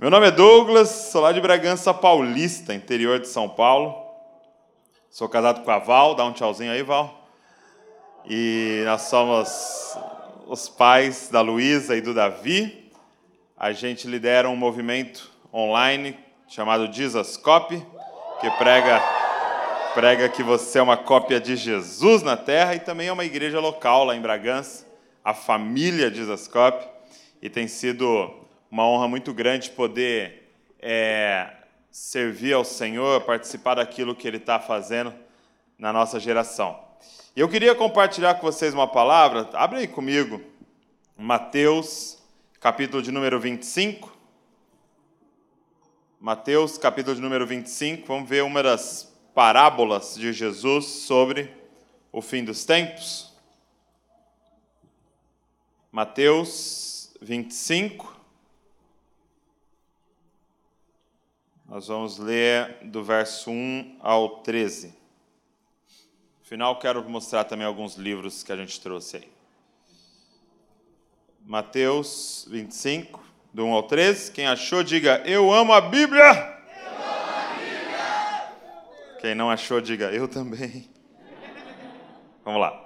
Meu nome é Douglas, sou lá de Bragança Paulista, interior de São Paulo. Sou casado com a Val, dá um tchauzinho aí, Val. E nós somos os pais da Luísa e do Davi. A gente lidera um movimento online chamado Jesus Copy, que prega prega que você é uma cópia de Jesus na terra e também é uma igreja local lá em Bragança, a família Jesus Copy, e tem sido uma honra muito grande poder é, servir ao Senhor, participar daquilo que Ele está fazendo na nossa geração. E eu queria compartilhar com vocês uma palavra, abre aí comigo, Mateus, capítulo de número 25. Mateus, capítulo de número 25, vamos ver uma das parábolas de Jesus sobre o fim dos tempos. Mateus 25. Nós vamos ler do verso 1 ao 13. No final, quero mostrar também alguns livros que a gente trouxe aí. Mateus 25, do 1 ao 13. Quem achou, diga: Eu amo a Bíblia. Quem não achou, diga: Eu também. Vamos lá.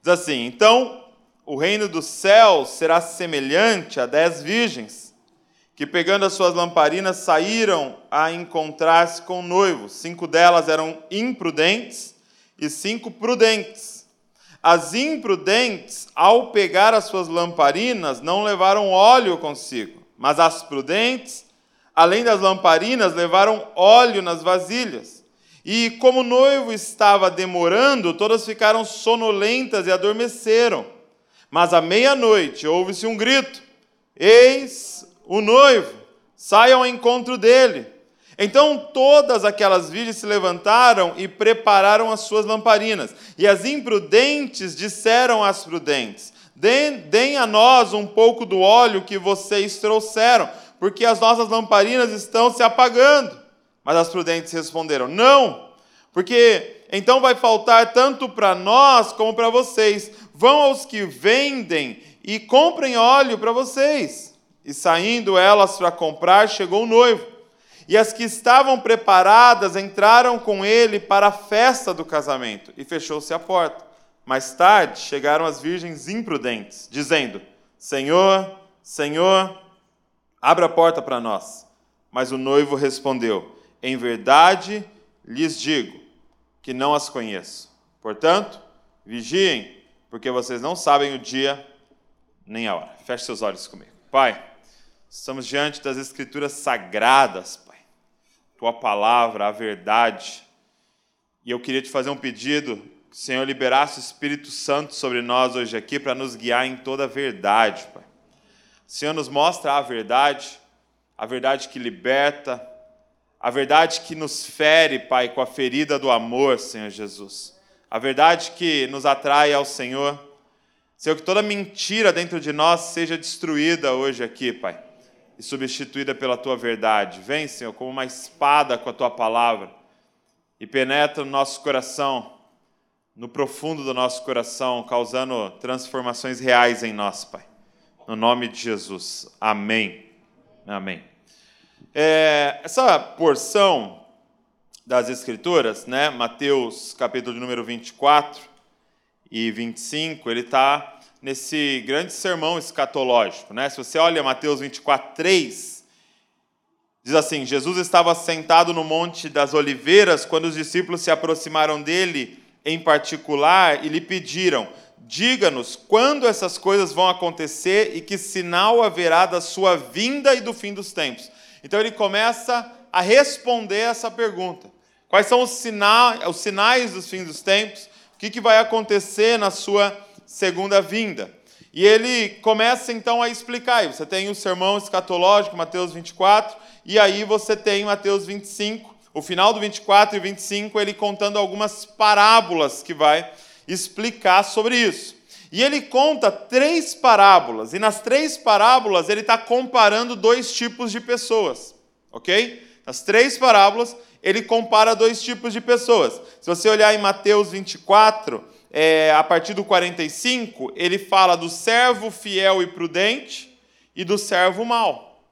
Diz assim: Então, o reino dos céus será semelhante a dez virgens que pegando as suas lamparinas saíram a encontrar-se com o noivo. Cinco delas eram imprudentes e cinco prudentes. As imprudentes, ao pegar as suas lamparinas, não levaram óleo consigo, mas as prudentes, além das lamparinas, levaram óleo nas vasilhas. E como o noivo estava demorando, todas ficaram sonolentas e adormeceram. Mas à meia-noite houve-se um grito: Eis o noivo, saiam ao encontro dele. Então todas aquelas virgens se levantaram e prepararam as suas lamparinas. E as imprudentes disseram às prudentes: Deem a nós um pouco do óleo que vocês trouxeram, porque as nossas lamparinas estão se apagando. Mas as prudentes responderam: Não, porque então vai faltar tanto para nós como para vocês. Vão aos que vendem e comprem óleo para vocês. E saindo elas para comprar, chegou o noivo. E as que estavam preparadas entraram com ele para a festa do casamento, e fechou-se a porta. Mais tarde chegaram as virgens imprudentes, dizendo: Senhor, Senhor, abra a porta para nós. Mas o noivo respondeu: Em verdade lhes digo que não as conheço. Portanto, vigiem, porque vocês não sabem o dia nem a hora. Feche seus olhos comigo. Pai. Estamos diante das Escrituras sagradas, Pai. Tua palavra, a verdade. E eu queria te fazer um pedido, que o Senhor liberasse o Espírito Santo sobre nós hoje aqui para nos guiar em toda a verdade, Pai. O Senhor nos mostra a verdade, a verdade que liberta, a verdade que nos fere, Pai, com a ferida do amor, Senhor Jesus. A verdade que nos atrai ao Senhor. Senhor, que toda mentira dentro de nós seja destruída hoje aqui, Pai e substituída pela tua verdade. Vem, Senhor, como uma espada com a tua palavra e penetra no nosso coração, no profundo do nosso coração, causando transformações reais em nós, Pai. No nome de Jesus. Amém. Amém. É, essa porção das Escrituras, né, Mateus capítulo de número 24 e 25, ele está nesse grande sermão escatológico. Né? Se você olha Mateus 24, 3, diz assim: Jesus estava sentado no Monte das Oliveiras quando os discípulos se aproximaram dele em particular e lhe pediram: Diga-nos quando essas coisas vão acontecer e que sinal haverá da sua vinda e do fim dos tempos. Então ele começa a responder essa pergunta. Quais são os, os sinais dos fins dos tempos? O que, que vai acontecer na sua vida? Segunda vinda. E ele começa então a explicar. Você tem o sermão escatológico, Mateus 24, e aí você tem Mateus 25, o final do 24 e 25, ele contando algumas parábolas que vai explicar sobre isso. E ele conta três parábolas, e nas três parábolas ele está comparando dois tipos de pessoas, ok? Nas três parábolas ele compara dois tipos de pessoas. Se você olhar em Mateus 24, é, a partir do 45, ele fala do servo fiel e prudente e do servo mau.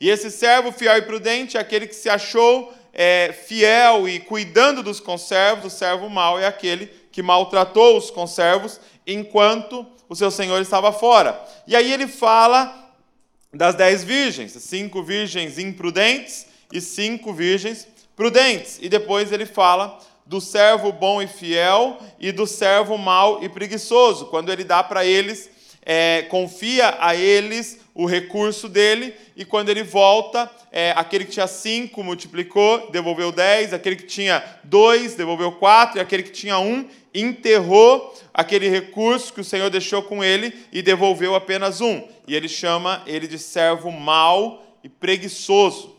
E esse servo fiel e prudente é aquele que se achou é, fiel e cuidando dos conservos, o servo mau é aquele que maltratou os conservos enquanto o seu senhor estava fora. E aí ele fala das dez virgens, cinco virgens imprudentes e cinco virgens prudentes. E depois ele fala do servo bom e fiel e do servo mau e preguiçoso, quando ele dá para eles, é, confia a eles o recurso dele, e quando ele volta, é, aquele que tinha cinco multiplicou, devolveu dez, aquele que tinha dois devolveu quatro, e aquele que tinha um enterrou aquele recurso que o Senhor deixou com ele e devolveu apenas um. E ele chama ele de servo mau e preguiçoso.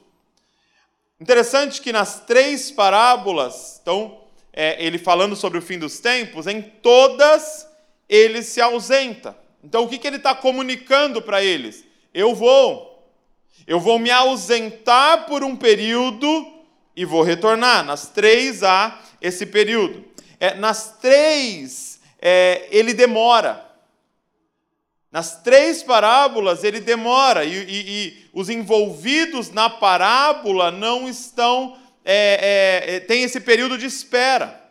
Interessante que nas três parábolas, então, é, ele falando sobre o fim dos tempos, em todas ele se ausenta. Então, o que, que ele está comunicando para eles? Eu vou, eu vou me ausentar por um período e vou retornar. Nas três há esse período. É, nas três, é, ele demora. Nas três parábolas ele demora, e, e, e os envolvidos na parábola não estão, é, é, é, tem esse período de espera.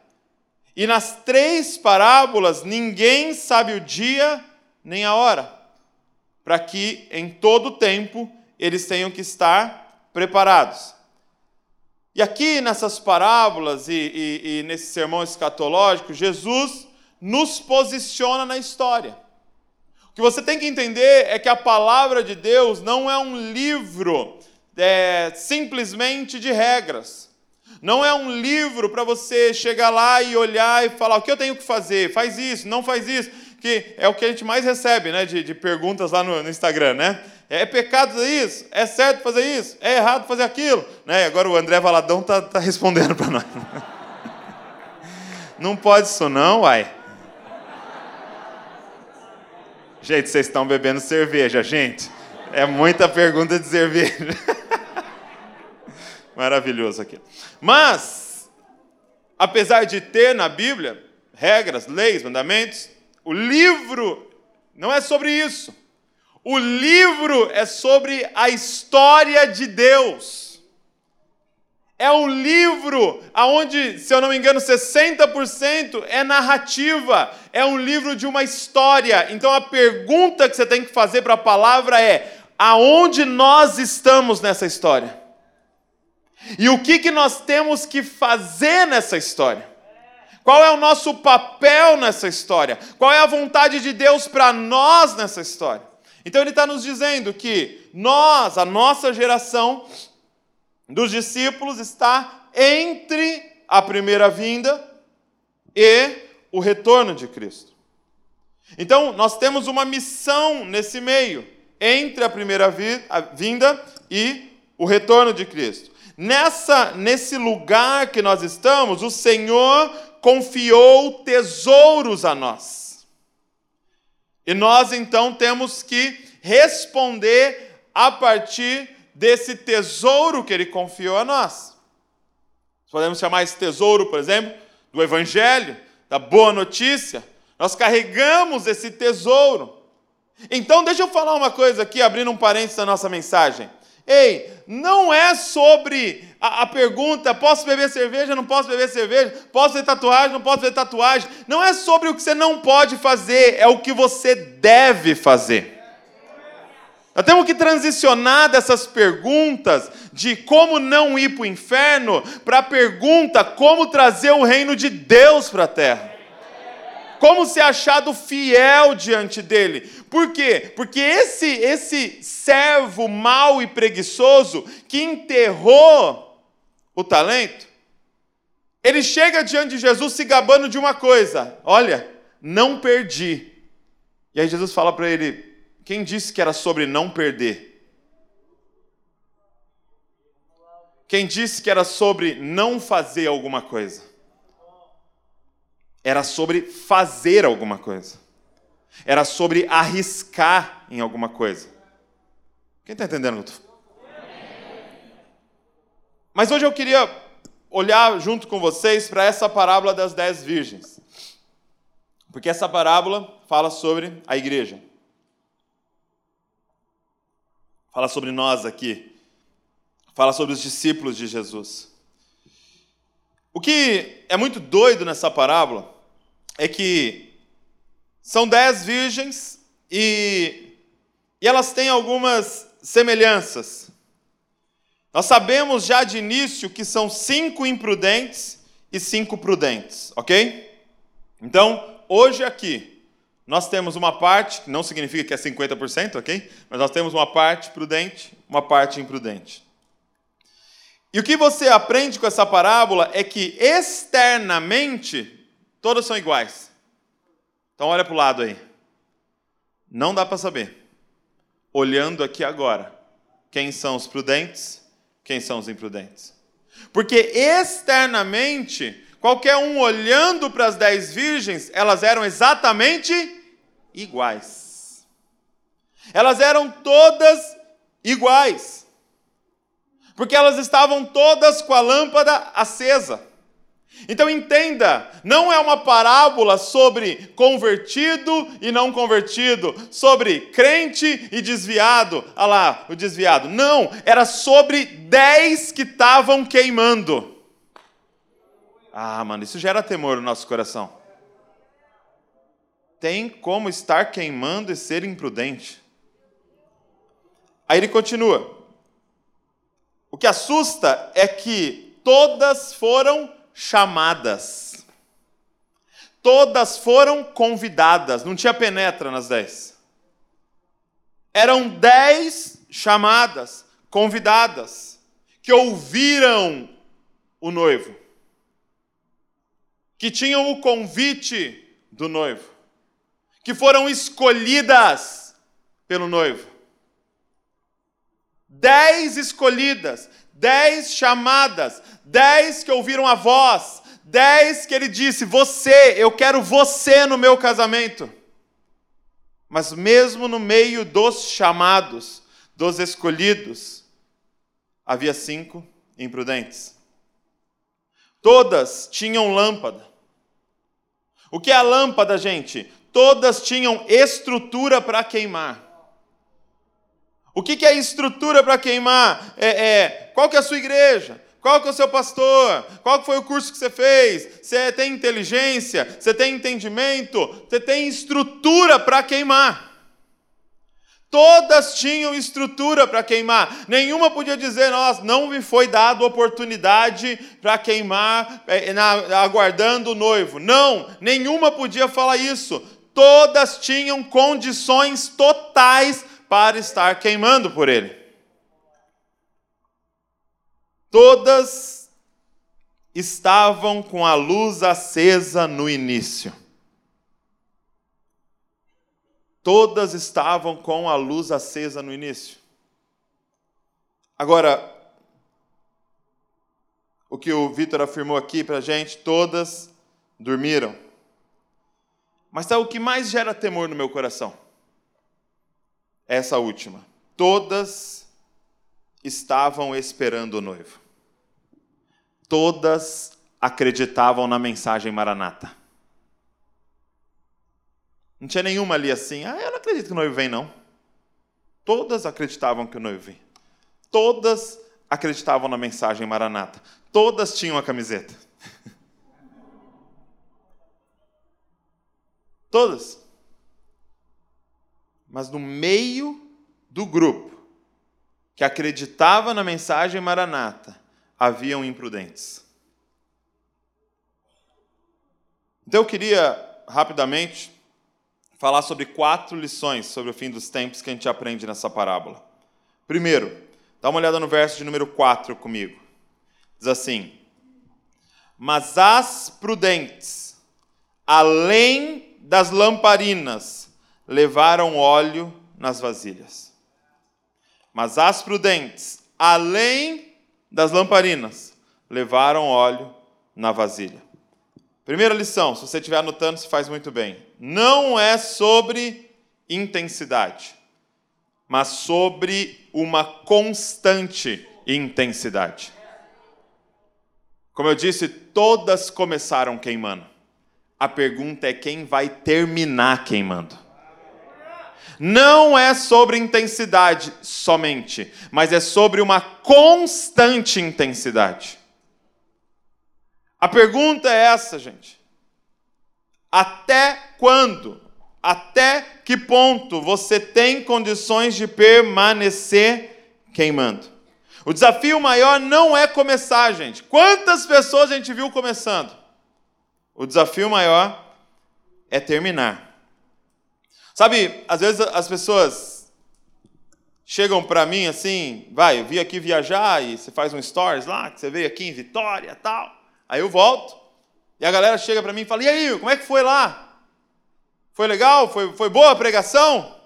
E nas três parábolas ninguém sabe o dia nem a hora, para que em todo tempo eles tenham que estar preparados. E aqui nessas parábolas e, e, e nesse sermão escatológico, Jesus nos posiciona na história. O que você tem que entender é que a palavra de Deus não é um livro é, simplesmente de regras. Não é um livro para você chegar lá e olhar e falar o que eu tenho que fazer, faz isso, não faz isso, que é o que a gente mais recebe né, de, de perguntas lá no, no Instagram, né? É pecado fazer isso? É certo fazer isso? É errado fazer aquilo? Né? Agora o André Valadão está tá respondendo para nós. Não pode isso não, uai. Gente, vocês estão bebendo cerveja, gente. É muita pergunta de cerveja. Maravilhoso aqui. Mas, apesar de ter na Bíblia regras, leis, mandamentos, o livro não é sobre isso. O livro é sobre a história de Deus. É um livro onde, se eu não me engano, 60% é narrativa, é um livro de uma história. Então a pergunta que você tem que fazer para a palavra é: aonde nós estamos nessa história? E o que, que nós temos que fazer nessa história? Qual é o nosso papel nessa história? Qual é a vontade de Deus para nós nessa história? Então ele está nos dizendo que nós, a nossa geração, dos discípulos está entre a primeira vinda e o retorno de Cristo. Então, nós temos uma missão nesse meio, entre a primeira vinda e o retorno de Cristo. Nessa nesse lugar que nós estamos, o Senhor confiou tesouros a nós. E nós então temos que responder a partir desse tesouro que ele confiou a nós. Podemos chamar esse tesouro, por exemplo, do Evangelho, da boa notícia. Nós carregamos esse tesouro. Então, deixa eu falar uma coisa aqui, abrindo um parênteses da nossa mensagem. Ei, não é sobre a, a, pergunta: posso beber cerveja, não posso beber cerveja? Posso fazer tatuagem, não posso fazer tatuagem? Não é sobre o que você não pode fazer, é o que você deve fazer. Nós temos que transicionar dessas perguntas de como não ir para o inferno para a pergunta como trazer o reino de Deus para a terra. Como ser achado fiel diante dele. Por quê? Porque esse, esse servo mau e preguiçoso que enterrou o talento, ele chega diante de Jesus se gabando de uma coisa: olha, não perdi. E aí Jesus fala para ele: quem disse que era sobre não perder? Quem disse que era sobre não fazer alguma coisa? Era sobre fazer alguma coisa. Era sobre arriscar em alguma coisa. Quem está entendendo? Mas hoje eu queria olhar junto com vocês para essa parábola das dez virgens. Porque essa parábola fala sobre a igreja. Fala sobre nós aqui, Fala sobre os discípulos de Jesus. O que é muito doido nessa parábola é que são dez virgens e, e elas têm algumas semelhanças. Nós sabemos já de início que são cinco imprudentes e cinco prudentes, ok? Então, hoje aqui, nós temos uma parte, não significa que é 50%, ok? Mas nós temos uma parte prudente, uma parte imprudente. E o que você aprende com essa parábola é que externamente todas são iguais. Então olha para o lado aí. Não dá para saber. Olhando aqui agora, quem são os prudentes, quem são os imprudentes. Porque externamente, qualquer um olhando para as dez virgens, elas eram exatamente iguais. Elas eram todas iguais porque elas estavam todas com a lâmpada acesa. Então entenda, não é uma parábola sobre convertido e não convertido, sobre crente e desviado. Ah lá, o desviado. Não, era sobre dez que estavam queimando. Ah, mano, isso gera temor no nosso coração. Tem como estar queimando e ser imprudente. Aí ele continua. O que assusta é que todas foram chamadas. Todas foram convidadas, não tinha penetra nas dez. Eram dez chamadas, convidadas, que ouviram o noivo, que tinham o convite do noivo, que foram escolhidas pelo noivo. Dez escolhidas, dez chamadas, dez que ouviram a voz, dez que ele disse: Você, eu quero você no meu casamento. Mas mesmo no meio dos chamados, dos escolhidos, havia cinco imprudentes. Todas tinham lâmpada. O que é a lâmpada, gente? Todas tinham estrutura para queimar. O que, que é estrutura para queimar? É, é, qual que é a sua igreja? Qual que é o seu pastor? Qual foi o curso que você fez? Você tem inteligência? Você tem entendimento? Você tem estrutura para queimar? Todas tinham estrutura para queimar. Nenhuma podia dizer, nós não me foi dado oportunidade para queimar, é, na, aguardando o noivo. Não, nenhuma podia falar isso. Todas tinham condições totais para estar queimando por ele. Todas estavam com a luz acesa no início. Todas estavam com a luz acesa no início. Agora, o que o Vitor afirmou aqui para a gente, todas dormiram. Mas sabe o que mais gera temor no meu coração? essa última. Todas estavam esperando o noivo. Todas acreditavam na mensagem maranata. Não tinha nenhuma ali assim, ah, eu não acredito que o noivo vem, não. Todas acreditavam que o noivo vem. Todas acreditavam na mensagem maranata. Todas tinham a camiseta. Todas. Mas no meio do grupo que acreditava na mensagem maranata, haviam imprudentes. Então eu queria rapidamente falar sobre quatro lições sobre o fim dos tempos que a gente aprende nessa parábola. Primeiro, dá uma olhada no verso de número 4 comigo. Diz assim: Mas as prudentes, além das lamparinas, levaram óleo nas vasilhas. Mas as prudentes, além das lamparinas, levaram óleo na vasilha. Primeira lição, se você estiver anotando, se faz muito bem. Não é sobre intensidade, mas sobre uma constante intensidade. Como eu disse, todas começaram queimando. A pergunta é quem vai terminar queimando. Não é sobre intensidade somente, mas é sobre uma constante intensidade. A pergunta é essa, gente. Até quando, até que ponto você tem condições de permanecer queimando? O desafio maior não é começar, gente. Quantas pessoas a gente viu começando? O desafio maior é terminar. Sabe, às vezes as pessoas chegam para mim assim, vai, eu vim aqui viajar e você faz um stories lá, que você veio aqui em Vitória tal. Aí eu volto e a galera chega para mim e fala: E aí, como é que foi lá? Foi legal? Foi, foi boa a pregação?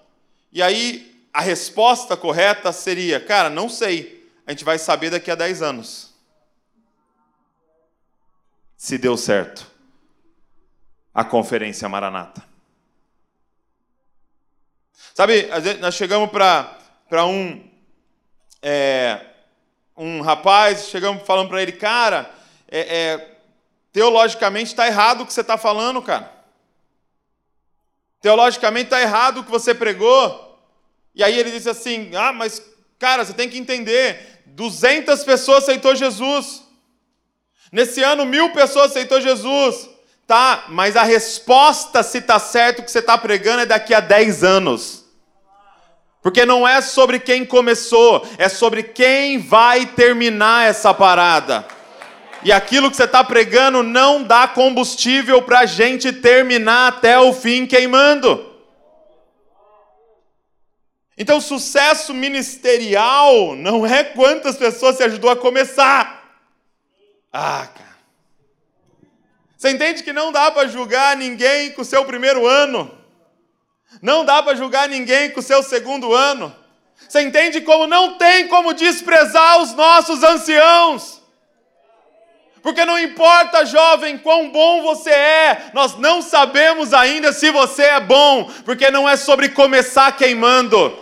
E aí a resposta correta seria: Cara, não sei. A gente vai saber daqui a 10 anos. Se deu certo a Conferência Maranata. Sabe, nós chegamos para um, é, um rapaz, chegamos falando para ele, cara, é, é, teologicamente está errado o que você está falando, cara. Teologicamente está errado o que você pregou. E aí ele disse assim: Ah, mas, cara, você tem que entender: 200 pessoas aceitou Jesus. Nesse ano, mil pessoas aceitou Jesus. Tá, mas a resposta, se está certo que você está pregando, é daqui a 10 anos. Porque não é sobre quem começou, é sobre quem vai terminar essa parada. E aquilo que você está pregando não dá combustível para a gente terminar até o fim queimando. Então, sucesso ministerial não é quantas pessoas você ajudou a começar. Ah, cara. Você entende que não dá para julgar ninguém com o seu primeiro ano? Não dá para julgar ninguém com o seu segundo ano. Você entende como não tem como desprezar os nossos anciãos? Porque não importa, jovem, quão bom você é, nós não sabemos ainda se você é bom, porque não é sobre começar queimando,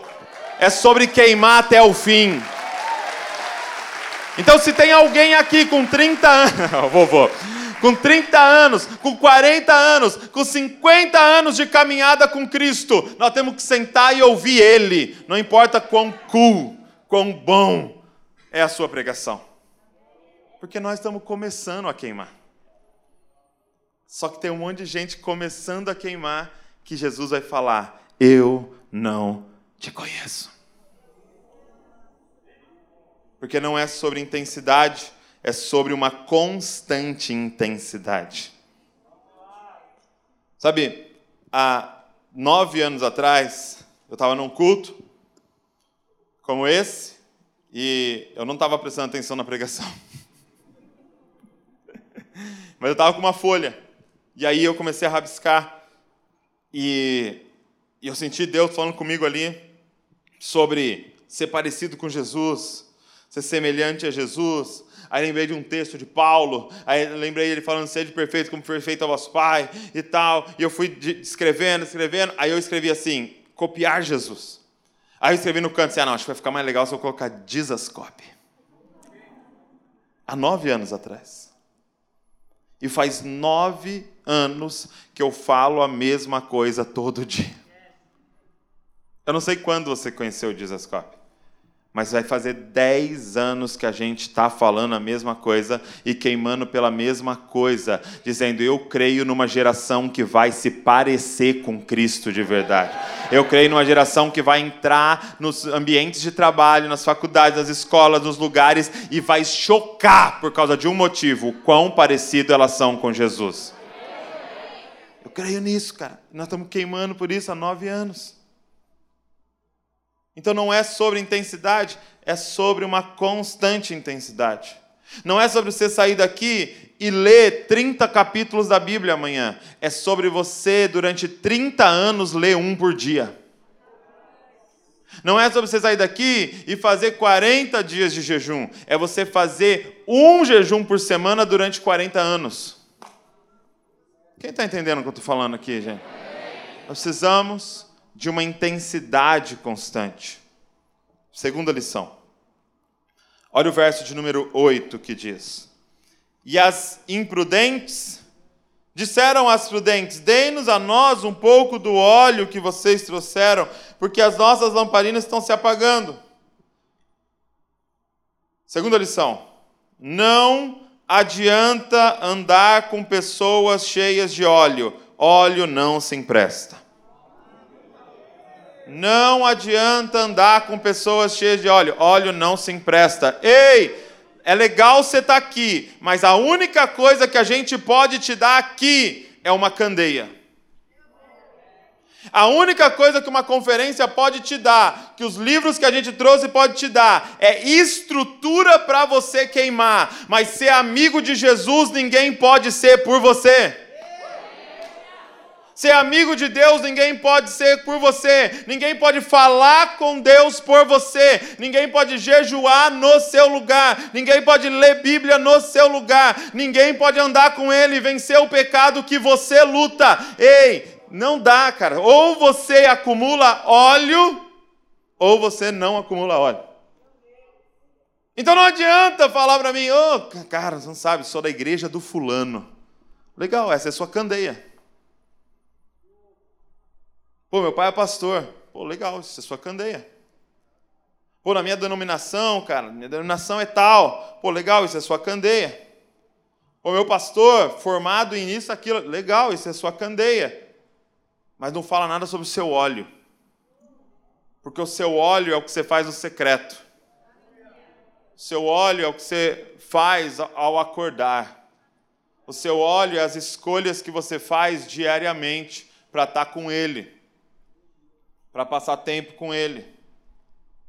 é sobre queimar até o fim. Então, se tem alguém aqui com 30 anos, vovô, com 30 anos, com 40 anos, com 50 anos de caminhada com Cristo, nós temos que sentar e ouvir Ele, não importa quão cool, quão bom é a sua pregação, porque nós estamos começando a queimar. Só que tem um monte de gente começando a queimar que Jesus vai falar: Eu não te conheço. Porque não é sobre intensidade, é sobre uma constante intensidade. Sabe, há nove anos atrás, eu estava num culto como esse e eu não estava prestando atenção na pregação. Mas eu estava com uma folha. E aí eu comecei a rabiscar. E, eu senti Deus falando comigo ali sobre ser parecido com Jesus, ser semelhante a Jesus, Aí lembrei de um texto de Paulo, aí lembrei ele falando, sede perfeito como perfeito é o vosso Pai e tal. E eu fui escrevendo, escrevendo, aí eu escrevi assim, copiar Jesus. Aí eu escrevi no canto assim, ah não, acho que vai ficar mais legal se eu colocar Jesus copy. Há nove anos atrás. E faz nove anos que eu falo a mesma coisa todo dia. Eu não sei quando você conheceu o Jesus Copy mas vai fazer 10 anos que a gente está falando a mesma coisa e queimando pela mesma coisa, dizendo: Eu creio numa geração que vai se parecer com Cristo de verdade. Eu creio numa geração que vai entrar nos ambientes de trabalho, nas faculdades, nas escolas, nos lugares e vai chocar por causa de um motivo: o quão parecido elas são com Jesus. Eu creio nisso, cara. Nós estamos queimando por isso há nove anos. Então não é sobre intensidade, é sobre uma constante intensidade. Não é sobre você sair daqui e ler 30 capítulos da Bíblia amanhã. É sobre você, durante 30 anos, ler um por dia. Não é sobre você sair daqui e fazer 40 dias de jejum. É você fazer um jejum por semana durante 40 anos. Quem está entendendo o que eu estou falando aqui, gente? Nós precisamos de uma intensidade constante. Segunda lição. Olha o verso de número 8 que diz: E as imprudentes Disseram as prudentes: Dei-nos a nós um pouco do óleo que vocês trouxeram, porque as nossas lamparinas estão se apagando. Segunda lição: Não adianta andar com pessoas cheias de óleo, óleo não se empresta. Não adianta andar com pessoas cheias de óleo, óleo não se empresta. Ei! é legal você estar tá aqui, mas a única coisa que a gente pode te dar aqui é uma candeia. A única coisa que uma conferência pode te dar, que os livros que a gente trouxe pode te dar, é estrutura para você queimar. Mas ser amigo de Jesus ninguém pode ser por você. Ser amigo de Deus ninguém pode ser por você, ninguém pode falar com Deus por você, ninguém pode jejuar no seu lugar, ninguém pode ler Bíblia no seu lugar, ninguém pode andar com Ele e vencer o pecado que você luta. Ei, não dá, cara. Ou você acumula óleo, ou você não acumula óleo. Então não adianta falar para mim, ô, oh, cara, você não sabe, sou da igreja do fulano. Legal, essa é a sua candeia. Pô, meu pai é pastor. Pô, legal, isso é sua candeia. Pô, na minha denominação, cara, minha denominação é tal. Pô, legal, isso é sua candeia. Pô, meu pastor, formado em isso, aquilo. Legal, isso é sua candeia. Mas não fala nada sobre o seu óleo. Porque o seu óleo é o que você faz no secreto. O seu óleo é o que você faz ao acordar. O seu óleo é as escolhas que você faz diariamente para estar tá com Ele para passar tempo com Ele,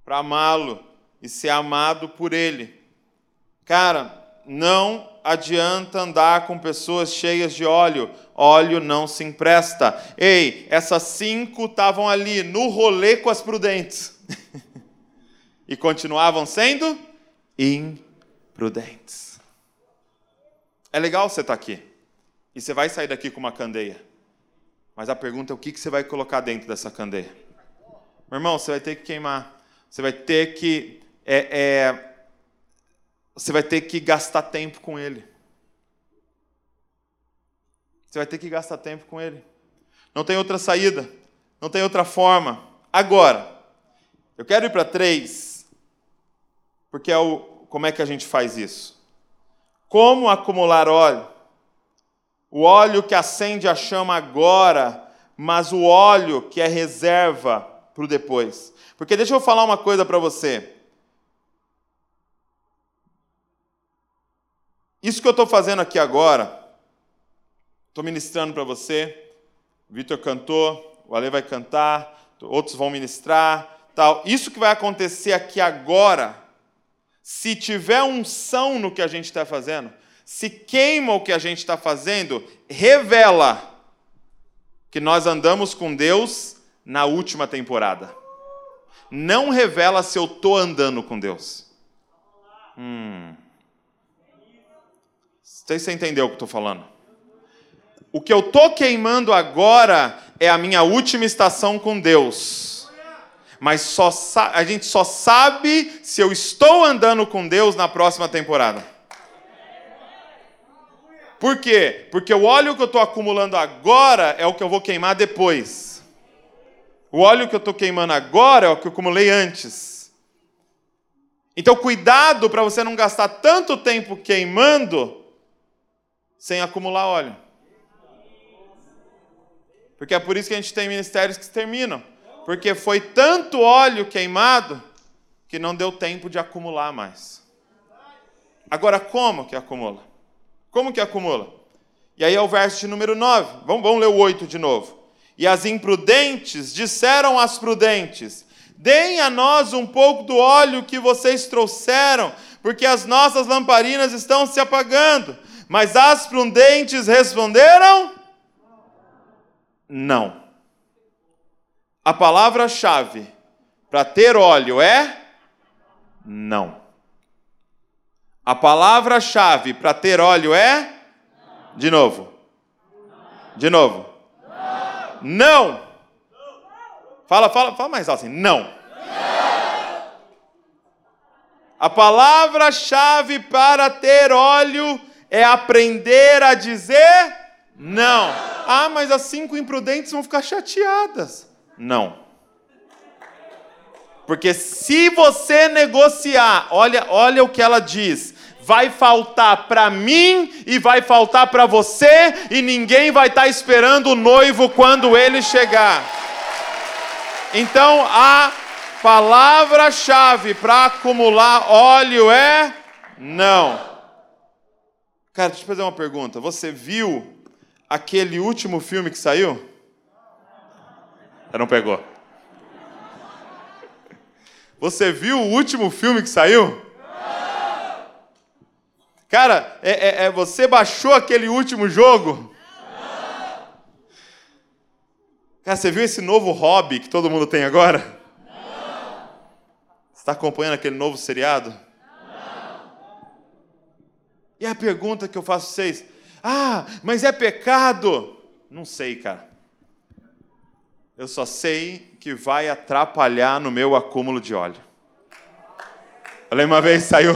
para amá-lo e ser amado por Ele. Cara, não adianta andar com pessoas cheias de óleo, óleo não se empresta. Ei, essas cinco estavam ali no rolê com as prudentes e continuavam sendo imprudentes. É legal você estar tá aqui e você vai sair daqui com uma candeia, mas a pergunta é o que você vai colocar dentro dessa candeia. Meu irmão, você vai ter que queimar. Você vai ter que. É, é, você vai ter que gastar tempo com ele. Você vai ter que gastar tempo com ele. Não tem outra saída. Não tem outra forma. Agora, eu quero ir para três, porque é o, como é que a gente faz isso? Como acumular óleo? O óleo que acende a chama agora, mas o óleo que é reserva para o depois. Porque deixa eu falar uma coisa para você. Isso que eu estou fazendo aqui agora, estou ministrando para você. O Vitor cantou, o Ale vai cantar, outros vão ministrar, tal. Isso que vai acontecer aqui agora, se tiver unção no que a gente está fazendo, se queima o que a gente está fazendo, revela que nós andamos com Deus na última temporada. Não revela se eu estou andando com Deus. Hum. Sei se você entendeu o que estou falando. O que eu estou queimando agora é a minha última estação com Deus. Mas só a gente só sabe se eu estou andando com Deus na próxima temporada. Por quê? Porque o óleo que eu estou acumulando agora é o que eu vou queimar depois. O óleo que eu estou queimando agora é o que eu acumulei antes. Então, cuidado para você não gastar tanto tempo queimando sem acumular óleo. Porque é por isso que a gente tem ministérios que terminam. Porque foi tanto óleo queimado que não deu tempo de acumular mais. Agora, como que acumula? Como que acumula? E aí é o verso de número 9. Vamos, vamos ler o 8 de novo. E as imprudentes disseram às prudentes: Deem a nós um pouco do óleo que vocês trouxeram, porque as nossas lamparinas estão se apagando. Mas as prudentes responderam: Não. A palavra-chave para ter óleo é não. A palavra-chave para ter óleo é de novo. De novo. Não. Fala, fala, fala mais alto assim. Não. A palavra-chave para ter óleo é aprender a dizer Não. Ah, mas as cinco imprudentes vão ficar chateadas. Não. Porque se você negociar, olha, olha o que ela diz vai faltar para mim e vai faltar para você, e ninguém vai estar tá esperando o noivo quando ele chegar. Então a palavra-chave para acumular óleo é não. Cara, deixa eu fazer uma pergunta. Você viu aquele último filme que saiu? Não pegou. Você viu o último filme que saiu? Cara, é, é, é, você baixou aquele último jogo? Cara, você viu esse novo hobby que todo mundo tem agora? Não. Você está acompanhando aquele novo seriado? Não. E a pergunta que eu faço a vocês: Ah, mas é pecado? Não sei, cara. Eu só sei que vai atrapalhar no meu acúmulo de óleo. Olha, uma vez saiu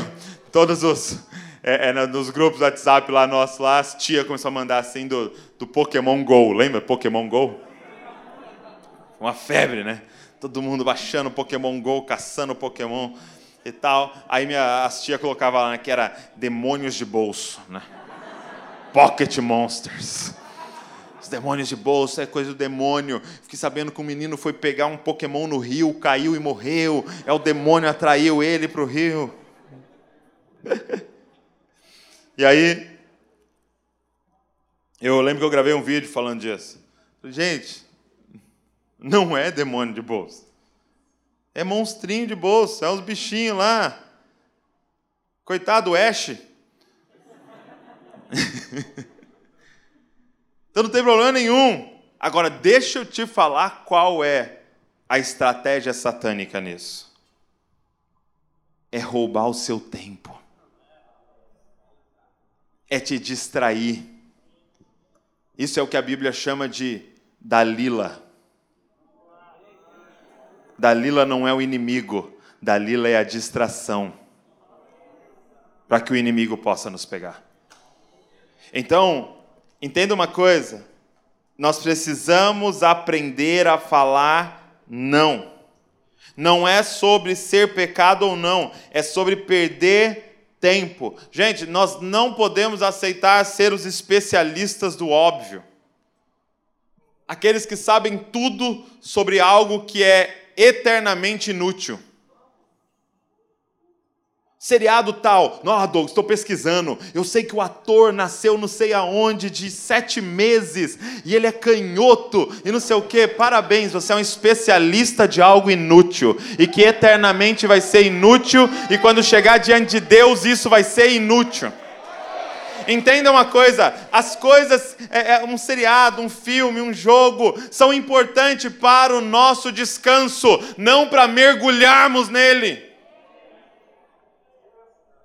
todos os é, é, nos grupos do WhatsApp lá nosso lá, as tia começou a mandar assim do, do Pokémon GO. Lembra Pokémon GO? Uma febre, né? Todo mundo baixando Pokémon GO, caçando Pokémon e tal. Aí minha, as tia colocava lá né, que era demônios de bolso, né? Pocket Monsters. Os demônios de bolso é coisa do demônio. Fiquei sabendo que um menino foi pegar um Pokémon no rio, caiu e morreu. É o demônio atraiu ele para o rio. E aí, eu lembro que eu gravei um vídeo falando disso. Gente, não é demônio de bolsa. É monstrinho de bolsa, é uns bichinhos lá. Coitado Ash. então não tem problema nenhum. Agora, deixa eu te falar qual é a estratégia satânica nisso. É roubar o seu tempo é te distrair. Isso é o que a Bíblia chama de Dalila. Dalila não é o inimigo, Dalila é a distração para que o inimigo possa nos pegar. Então, entenda uma coisa: nós precisamos aprender a falar não. Não é sobre ser pecado ou não, é sobre perder tempo. Gente, nós não podemos aceitar ser os especialistas do óbvio. Aqueles que sabem tudo sobre algo que é eternamente inútil. Seriado tal. Douglas, estou pesquisando. Eu sei que o ator nasceu não sei aonde, de sete meses, e ele é canhoto, e não sei o quê. Parabéns, você é um especialista de algo inútil, e que eternamente vai ser inútil, e quando chegar diante de Deus, isso vai ser inútil. Entenda uma coisa: as coisas, é, é, um seriado, um filme, um jogo, são importantes para o nosso descanso, não para mergulharmos nele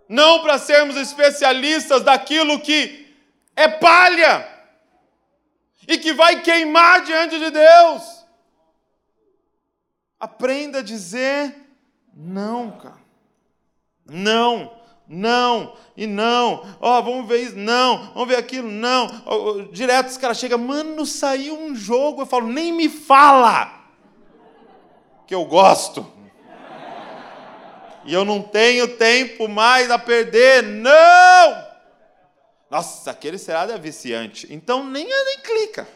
não para sermos especialistas daquilo que é palha e que vai queimar diante de Deus. Aprenda a dizer não, cara. Não, não e não. Ó, oh, vamos ver isso, não. Vamos ver aquilo, não. Oh, direto os caras chegam, mano, saiu um jogo. Eu falo, nem me fala que eu gosto e eu não tenho tempo mais a perder. Não! Nossa, aquele seriado é viciante. Então nem, nem clica.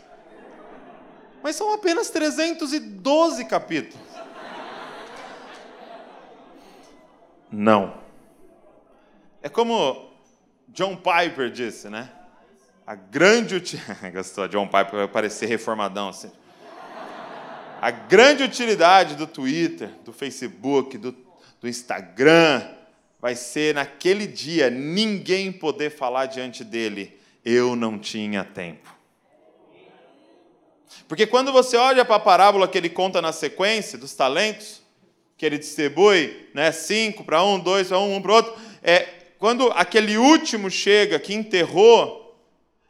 Mas são apenas 312 capítulos. Não. É como John Piper disse, né? A grande utilidade. Gostou, John Piper vai parecer reformadão assim. A grande utilidade do Twitter, do Facebook, do do Instagram, vai ser naquele dia ninguém poder falar diante dele, eu não tinha tempo. Porque quando você olha para a parábola que ele conta na sequência dos talentos, que ele distribui, né, cinco para um, dois para um, um para outro, é, quando aquele último chega, que enterrou,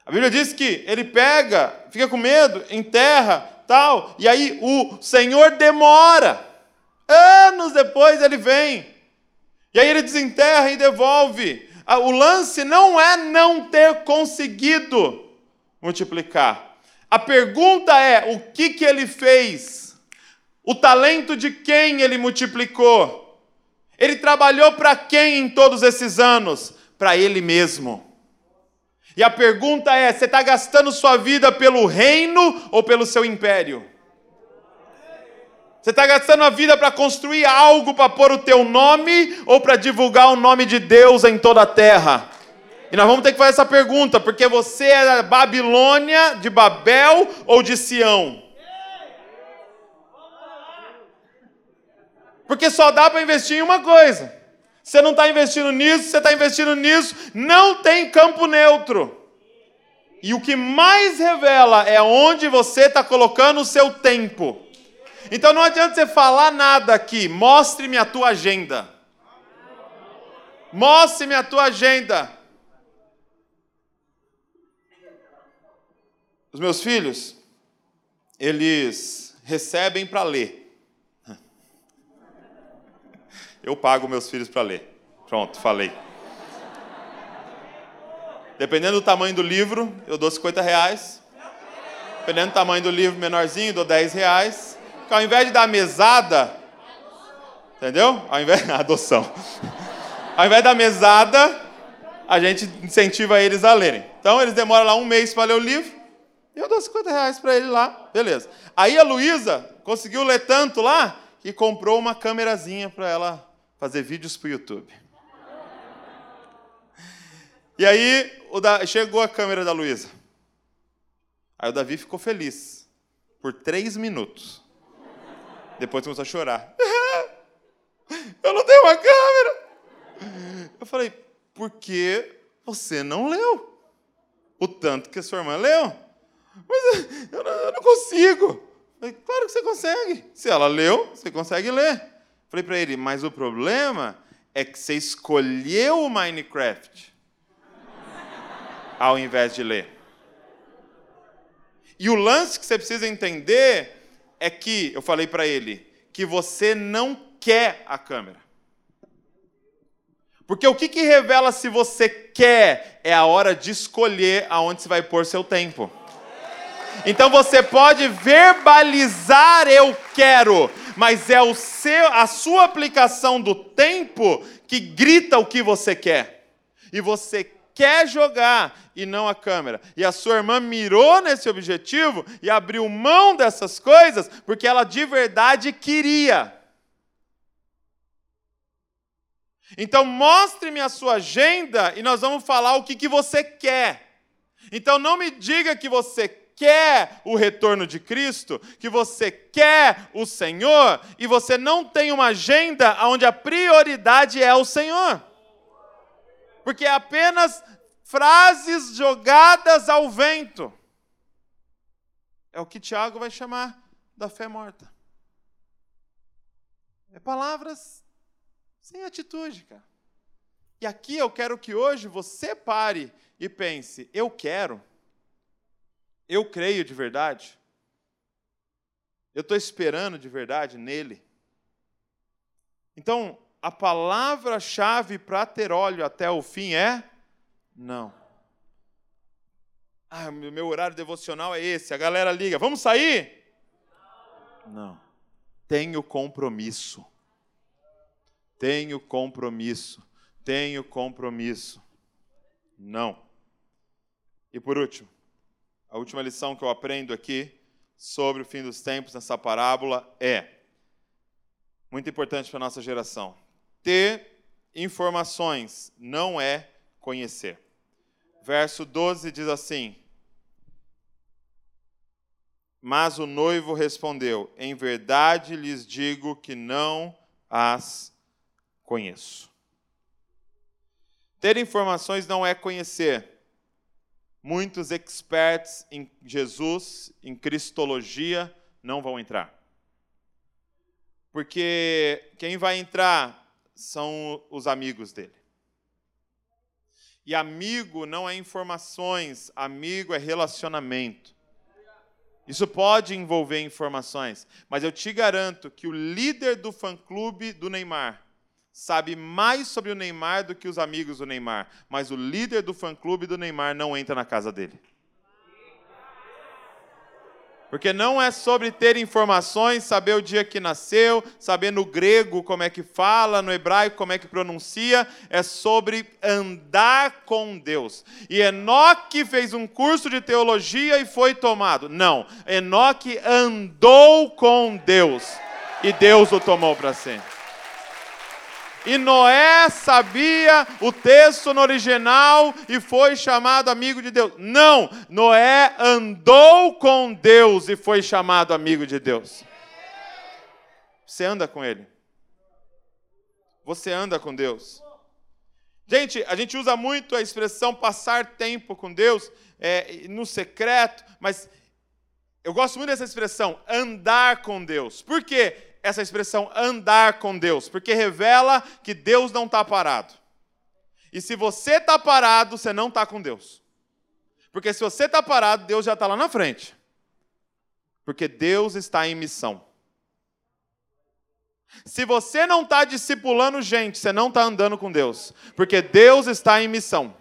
a Bíblia diz que ele pega, fica com medo, enterra, tal, e aí o Senhor demora. Anos depois ele vem. E aí ele desenterra e devolve. Ah, o lance não é não ter conseguido. multiplicar. A pergunta é: o que, que ele fez? O talento de quem ele multiplicou? Ele trabalhou para quem em todos esses anos? Para ele mesmo. E a pergunta é: você está gastando sua vida pelo reino ou pelo seu império? Você está gastando a vida para construir algo para pôr o teu nome ou para divulgar o nome de Deus em toda a terra? E nós vamos ter que fazer essa pergunta, porque você é da Babilônia, de Babel ou de Sião? Porque só dá para investir em uma coisa. Você não está investindo nisso, você está investindo nisso, não tem campo neutro. E o que mais revela é onde você está colocando o seu tempo. Então não adianta você falar nada aqui, mostre-me a tua agenda. Mostre-me a tua agenda. Os meus filhos, eles recebem para ler. Eu pago meus filhos para ler. Pronto, falei. Dependendo do tamanho do livro, eu dou 50 reais. Dependendo do tamanho do livro menorzinho, dou 10 reais. Porque ao invés de dar mesada, entendeu? Ao invés da adoção. Ao invés da mesada, a gente incentiva eles a lerem. Então eles demoram lá um mês para ler o livro. E eu dou 50 reais para ele lá. Beleza. Aí a Luísa conseguiu ler tanto lá que comprou uma câmerazinha para ela fazer vídeos para o YouTube. E aí da... chegou a câmera da Luísa. Aí o Davi ficou feliz por três minutos. Depois começou a chorar. Eu não tenho uma câmera. Eu falei, porque você não leu o tanto que a sua irmã leu. Mas eu não, eu não consigo. falei, claro que você consegue. Se ela leu, você consegue ler. Falei para ele, mas o problema é que você escolheu o Minecraft ao invés de ler. E o lance que você precisa entender é que, eu falei para ele, que você não quer a câmera. Porque o que, que revela se você quer é a hora de escolher aonde você vai pôr seu tempo. Então você pode verbalizar eu quero, mas é o seu, a sua aplicação do tempo que grita o que você quer. E você quer jogar e não a câmera. E a sua irmã mirou nesse objetivo e abriu mão dessas coisas porque ela de verdade queria. Então mostre-me a sua agenda e nós vamos falar o que, que você quer. Então não me diga que você quer o retorno de Cristo, que você quer o Senhor e você não tem uma agenda onde a prioridade é o Senhor. Porque é apenas frases jogadas ao vento. É o que Tiago vai chamar da fé morta. É palavras sem atitude, cara. E aqui eu quero que hoje você pare e pense: eu quero eu creio de verdade? Eu estou esperando de verdade nele? Então, a palavra-chave para ter óleo até o fim é não. Ah, meu horário devocional é esse. A galera liga, vamos sair? Não. Tenho compromisso. Tenho compromisso. Tenho compromisso. Não. E por último, a última lição que eu aprendo aqui sobre o fim dos tempos nessa parábola é muito importante para a nossa geração. Ter informações não é conhecer. Verso 12 diz assim: Mas o noivo respondeu: Em verdade lhes digo que não as conheço. Ter informações não é conhecer muitos experts em Jesus, em Cristologia, não vão entrar. Porque quem vai entrar são os amigos dele. E amigo não é informações, amigo é relacionamento. Isso pode envolver informações, mas eu te garanto que o líder do fã-clube do Neymar sabe mais sobre o Neymar do que os amigos do Neymar, mas o líder do fã-clube do Neymar não entra na casa dele. Porque não é sobre ter informações, saber o dia que nasceu, saber no grego como é que fala, no hebraico como é que pronuncia, é sobre andar com Deus. E Enoque fez um curso de teologia e foi tomado. Não, Enoque andou com Deus e Deus o tomou para sempre. E Noé sabia o texto no original e foi chamado amigo de Deus. Não, Noé andou com Deus e foi chamado amigo de Deus. Você anda com Ele. Você anda com Deus. Gente, a gente usa muito a expressão passar tempo com Deus é, no secreto, mas eu gosto muito dessa expressão, andar com Deus. Por quê? Essa expressão andar com Deus, porque revela que Deus não está parado. E se você está parado, você não está com Deus. Porque se você está parado, Deus já está lá na frente. Porque Deus está em missão. Se você não está discipulando gente, você não está andando com Deus. Porque Deus está em missão.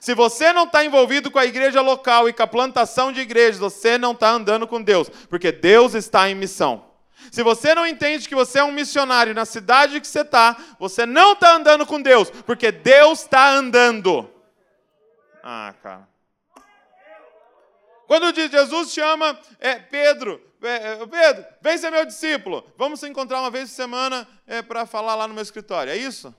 Se você não está envolvido com a igreja local e com a plantação de igrejas, você não está andando com Deus. Porque Deus está em missão. Se você não entende que você é um missionário na cidade que você está, você não está andando com Deus, porque Deus está andando. Ah, cara. Quando Jesus chama é, Pedro, é, é, Pedro, vem ser meu discípulo, vamos se encontrar uma vez por semana é, para falar lá no meu escritório, é isso?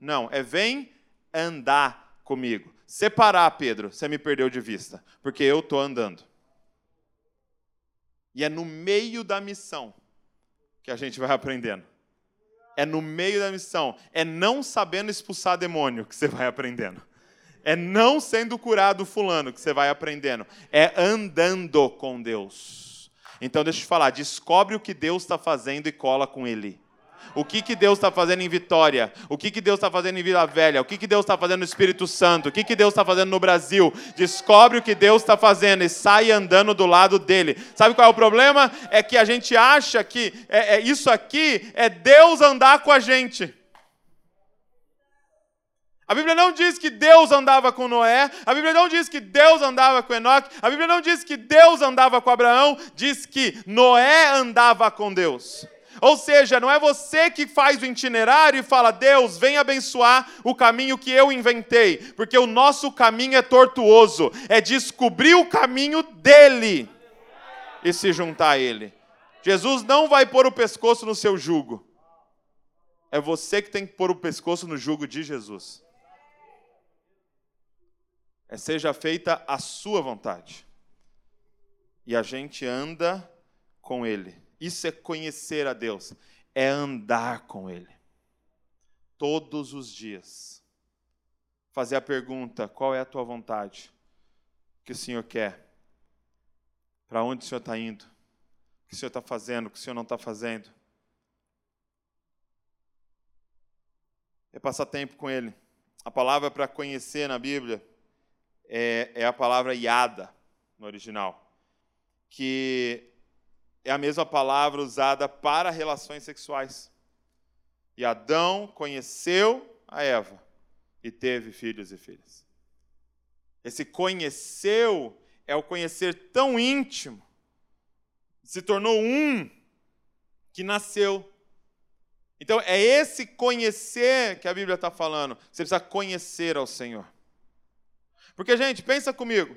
Não, é vem andar comigo. Separar, Pedro, você me perdeu de vista, porque eu estou andando. E é no meio da missão que a gente vai aprendendo. É no meio da missão, é não sabendo expulsar demônio que você vai aprendendo. É não sendo curado fulano que você vai aprendendo. É andando com Deus. Então deixa eu te falar, descobre o que Deus está fazendo e cola com Ele. O que, que Deus está fazendo em Vitória? O que, que Deus está fazendo em Vila Velha? O que, que Deus está fazendo no Espírito Santo? O que, que Deus está fazendo no Brasil? Descobre o que Deus está fazendo e sai andando do lado dele. Sabe qual é o problema? É que a gente acha que é, é isso aqui é Deus andar com a gente. A Bíblia não diz que Deus andava com Noé, a Bíblia não diz que Deus andava com Enoque, a Bíblia não diz que Deus andava com Abraão, diz que Noé andava com Deus. Ou seja, não é você que faz o itinerário e fala, Deus, vem abençoar o caminho que eu inventei, porque o nosso caminho é tortuoso, é descobrir o caminho dele e se juntar a ele. Jesus não vai pôr o pescoço no seu jugo, é você que tem que pôr o pescoço no jugo de Jesus. É seja feita a sua vontade. E a gente anda com ele. Isso é conhecer a Deus, é andar com Ele. Todos os dias. Fazer a pergunta: qual é a tua vontade? O que o Senhor quer? Para onde o Senhor está indo? O que o Senhor está fazendo? O que o Senhor não está fazendo? É passar tempo com Ele. A palavra para conhecer na Bíblia é, é a palavra iada, no original, que é a mesma palavra usada para relações sexuais. E Adão conheceu a Eva e teve filhos e filhas. Esse conheceu é o conhecer tão íntimo, se tornou um, que nasceu. Então, é esse conhecer que a Bíblia está falando. Você precisa conhecer ao Senhor. Porque, gente, pensa comigo.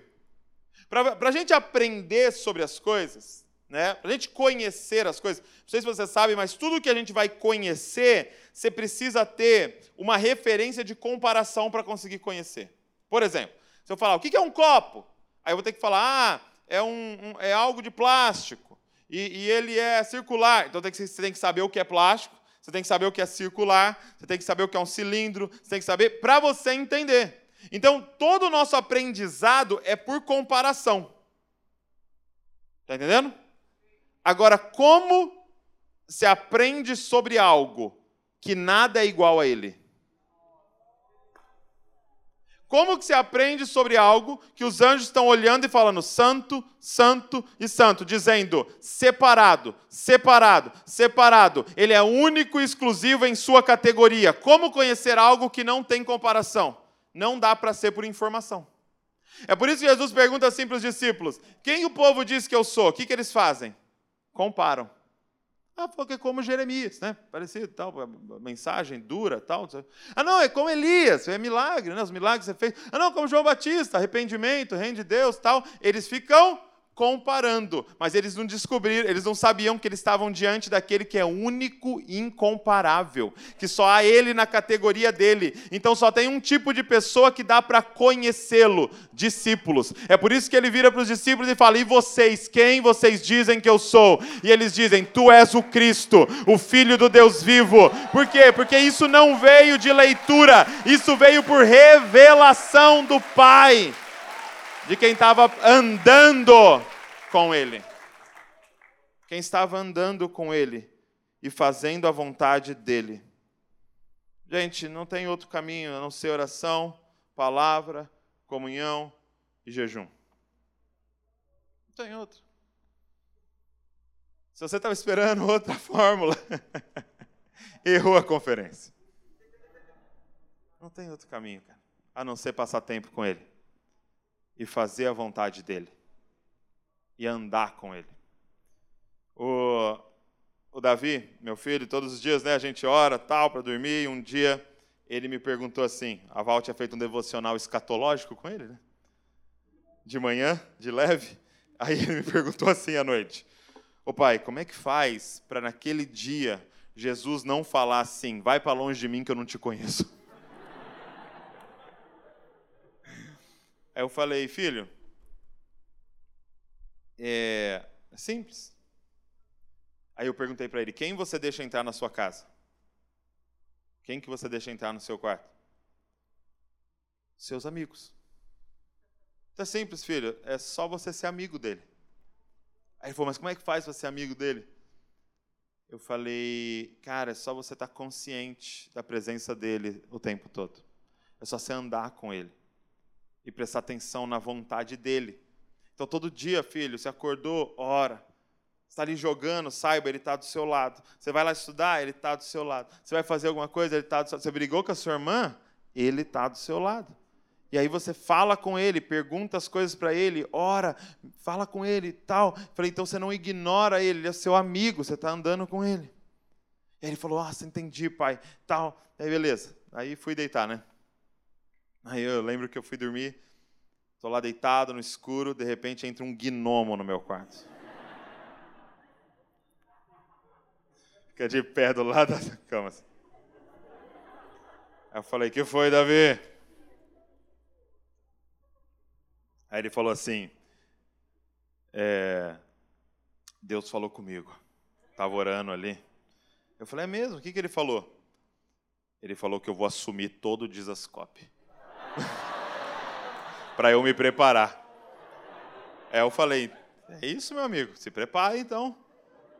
Para a gente aprender sobre as coisas, né? Para a gente conhecer as coisas. Não sei se você sabe, mas tudo que a gente vai conhecer, você precisa ter uma referência de comparação para conseguir conhecer. Por exemplo, se eu falar, o que é um copo? Aí eu vou ter que falar, ah, é, um, um é algo de plástico e, e, ele é circular. Então tem que, você tem que saber o que é plástico, você tem que saber o que é circular, você tem que saber o que é um cilindro, você tem que saber para você entender. Então todo o nosso aprendizado é por comparação. Está entendendo? Agora, como se aprende sobre algo que nada é igual a ele? Como que se aprende sobre algo que os anjos estão olhando e falando santo, santo e santo, dizendo separado, separado, separado. Ele é único e exclusivo em sua categoria. Como conhecer algo que não tem comparação? Não dá para ser por informação. É por isso que Jesus pergunta assim para os discípulos: quem o povo diz que eu sou? O que, que eles fazem? Comparam. Ah, porque é como Jeremias, né? Parecido, tal, mensagem dura, tal. Ah, não, é como Elias, é milagre, né? Os milagres você fez. Ah, não, como João Batista, arrependimento, reino de Deus, tal. Eles ficam comparando, mas eles não descobriram, eles não sabiam que eles estavam diante daquele que é único e incomparável, que só há ele na categoria dele. Então só tem um tipo de pessoa que dá para conhecê-lo, discípulos. É por isso que ele vira para os discípulos e fala: "E vocês, quem vocês dizem que eu sou?" E eles dizem: "Tu és o Cristo, o filho do Deus vivo". Por quê? Porque isso não veio de leitura, isso veio por revelação do Pai de quem estava andando com ele. Quem estava andando com ele e fazendo a vontade dele. Gente, não tem outro caminho a não ser oração, palavra, comunhão e jejum. Não tem outro. Se você estava esperando outra fórmula, errou a conferência. Não tem outro caminho, cara, a não ser passar tempo com ele e fazer a vontade dele e andar com ele. O, o Davi, meu filho, todos os dias né, a gente ora tal para dormir. E um dia ele me perguntou assim: a Val tinha feito um devocional escatológico com ele, né? De manhã, de leve. Aí ele me perguntou assim à noite: Ô pai, como é que faz para naquele dia Jesus não falar assim, vai para longe de mim que eu não te conheço? Aí eu falei, filho, é simples. Aí eu perguntei para ele, quem você deixa entrar na sua casa? Quem que você deixa entrar no seu quarto? Seus amigos. Então é simples, filho, é só você ser amigo dele. Aí ele falou, mas como é que faz para ser amigo dele? Eu falei, cara, é só você estar tá consciente da presença dele o tempo todo. É só você andar com ele e prestar atenção na vontade dele. Então, todo dia, filho, você acordou, ora. Está ali jogando, saiba, ele está do seu lado. Você vai lá estudar, ele está do seu lado. Você vai fazer alguma coisa, ele está do seu lado. Você brigou com a sua irmã, ele está do seu lado. E aí você fala com ele, pergunta as coisas para ele, ora, fala com ele e tal. Falei, então você não ignora ele, ele é seu amigo, você está andando com ele. E aí ele falou, ah, você entendi, pai, tal. Aí beleza. Aí fui deitar, né? Aí eu lembro que eu fui dormir, estou lá deitado no escuro, de repente entra um gnomo no meu quarto. Fica de pé do lado da cama. Assim. Aí eu falei, que foi, Davi? Aí ele falou assim, é, Deus falou comigo. Estava orando ali. Eu falei, é mesmo? O que, que ele falou? Ele falou que eu vou assumir todo o Dizascope. para eu me preparar. Aí eu falei: é isso, meu amigo, se prepare então.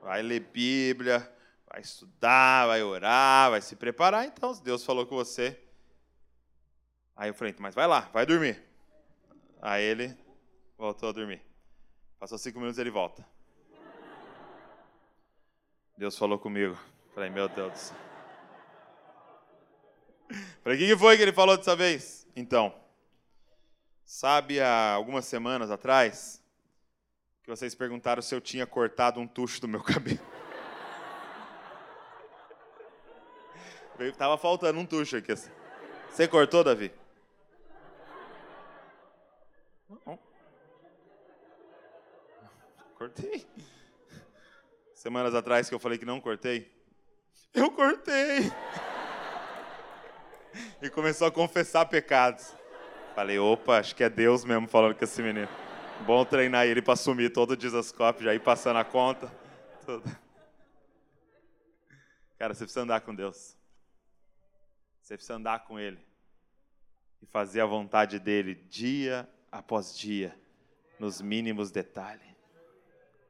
Vai ler Bíblia, vai estudar, vai orar, vai se preparar então. Se Deus falou com você. Aí eu falei: mas vai lá, vai dormir. Aí ele voltou a dormir. Passou cinco minutos ele volta. Deus falou comigo. Falei, meu Deus do céu. Falei, o que foi que ele falou dessa vez? Então, sabe há algumas semanas atrás que vocês perguntaram se eu tinha cortado um tucho do meu cabelo? Tava faltando um tucho aqui. Assim. Você cortou, Davi? Não. Cortei. Semanas atrás que eu falei que não cortei. Eu cortei e começou a confessar pecados. Falei, opa, acho que é Deus mesmo falando com esse menino. Bom treinar ele para assumir todo o desascope, já ir passando a conta. Tudo. Cara, você precisa andar com Deus. Você precisa andar com Ele. E fazer a vontade dEle dia após dia, nos mínimos detalhes.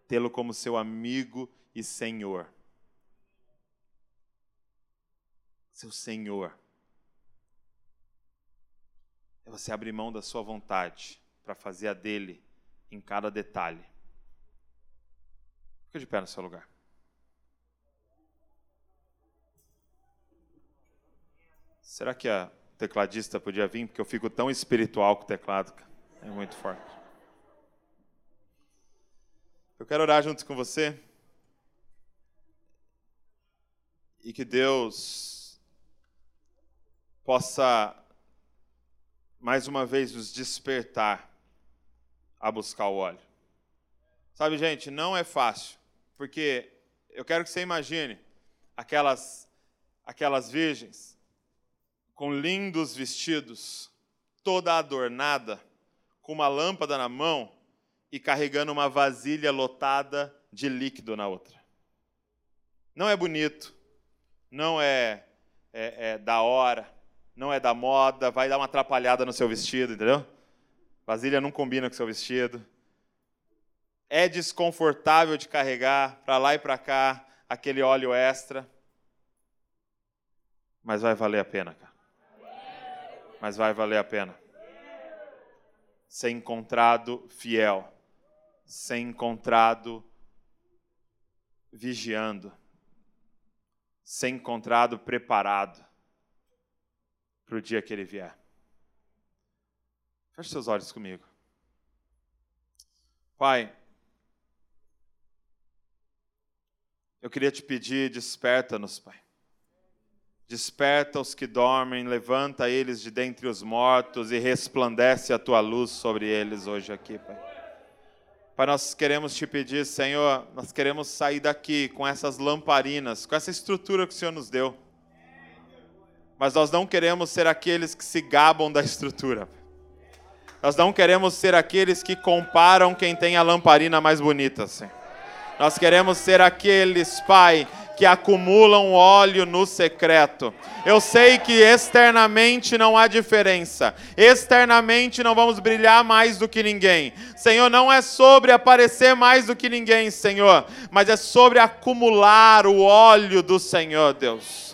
Tê-lo como seu amigo e Senhor. Seu Senhor é você abrir mão da sua vontade para fazer a dele em cada detalhe. Fica de pé no seu lugar. Será que a tecladista podia vir? Porque eu fico tão espiritual com o teclado. É muito forte. Eu quero orar junto com você. E que Deus possa mais uma vez nos despertar a buscar o óleo. Sabe, gente, não é fácil, porque eu quero que você imagine aquelas aquelas virgens com lindos vestidos, toda adornada, com uma lâmpada na mão e carregando uma vasilha lotada de líquido na outra. Não é bonito, não é, é, é da hora, não é da moda, vai dar uma atrapalhada no seu vestido, entendeu? Vasilha não combina com seu vestido. É desconfortável de carregar para lá e para cá aquele óleo extra. Mas vai valer a pena, cara. Mas vai valer a pena. Ser encontrado fiel. Ser encontrado vigiando. Ser encontrado preparado para o dia que ele vier. Feche seus olhos comigo. Pai, eu queria te pedir, desperta-nos, Pai. Desperta os que dormem, levanta eles de dentre os mortos e resplandece a tua luz sobre eles hoje aqui, Pai. Pai, nós queremos te pedir, Senhor, nós queremos sair daqui com essas lamparinas, com essa estrutura que o Senhor nos deu. Mas nós não queremos ser aqueles que se gabam da estrutura. Nós não queremos ser aqueles que comparam quem tem a lamparina mais bonita, Senhor. Nós queremos ser aqueles, Pai, que acumulam óleo no secreto. Eu sei que externamente não há diferença, externamente não vamos brilhar mais do que ninguém. Senhor, não é sobre aparecer mais do que ninguém, Senhor, mas é sobre acumular o óleo do Senhor, Deus.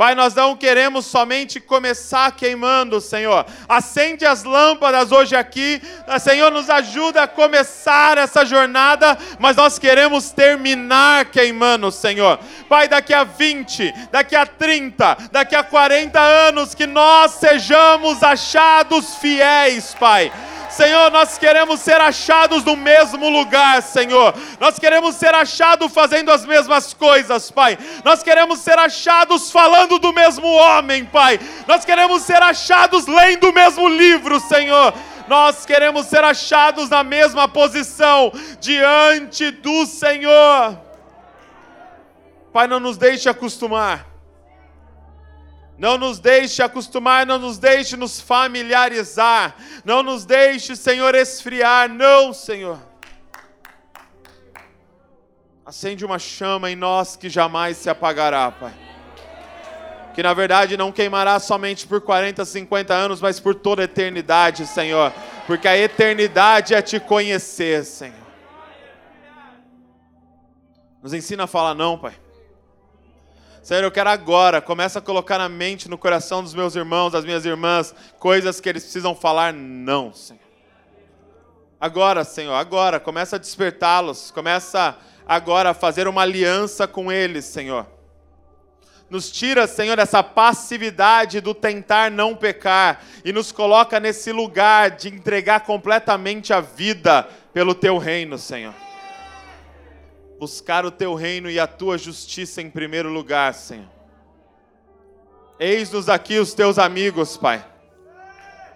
Pai, nós não queremos somente começar queimando, Senhor. Acende as lâmpadas hoje aqui. Senhor, nos ajuda a começar essa jornada, mas nós queremos terminar queimando, Senhor. Pai, daqui a 20, daqui a 30, daqui a 40 anos, que nós sejamos achados fiéis, Pai Senhor, nós queremos ser achados no mesmo lugar, Senhor. Nós queremos ser achados fazendo as mesmas coisas, Pai. Nós queremos ser achados falando do mesmo homem, Pai. Nós queremos ser achados lendo o mesmo livro, Senhor. Nós queremos ser achados na mesma posição diante do Senhor. Pai, não nos deixe acostumar não nos deixe acostumar, não nos deixe nos familiarizar, não nos deixe, Senhor, esfriar, não, Senhor. Acende uma chama em nós que jamais se apagará, Pai. Que na verdade não queimará somente por 40, 50 anos, mas por toda a eternidade, Senhor. Porque a eternidade é te conhecer, Senhor. Nos ensina a falar não, Pai. Senhor, eu quero agora, começa a colocar na mente, no coração dos meus irmãos, das minhas irmãs, coisas que eles precisam falar não, Senhor. Agora, Senhor, agora, começa a despertá-los, começa agora a fazer uma aliança com eles, Senhor. Nos tira, Senhor, essa passividade do tentar não pecar e nos coloca nesse lugar de entregar completamente a vida pelo teu reino, Senhor buscar o teu reino e a tua justiça em primeiro lugar, Senhor. Eis-nos aqui os teus amigos, Pai.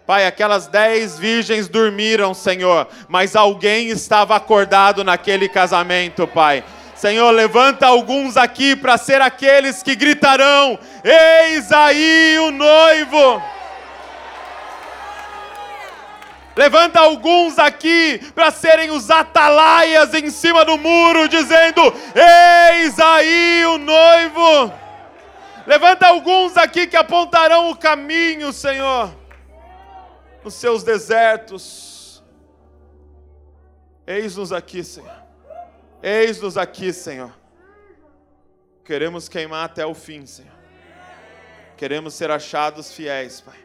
Pai, aquelas dez virgens dormiram, Senhor, mas alguém estava acordado naquele casamento, Pai. Senhor, levanta alguns aqui para ser aqueles que gritarão: Eis aí o noivo. Levanta alguns aqui para serem os atalaias em cima do muro, dizendo: Eis aí o noivo. Levanta alguns aqui que apontarão o caminho, Senhor, nos seus desertos. Eis-nos aqui, Senhor. Eis-nos aqui, Senhor. Queremos queimar até o fim, Senhor. Queremos ser achados fiéis, Pai.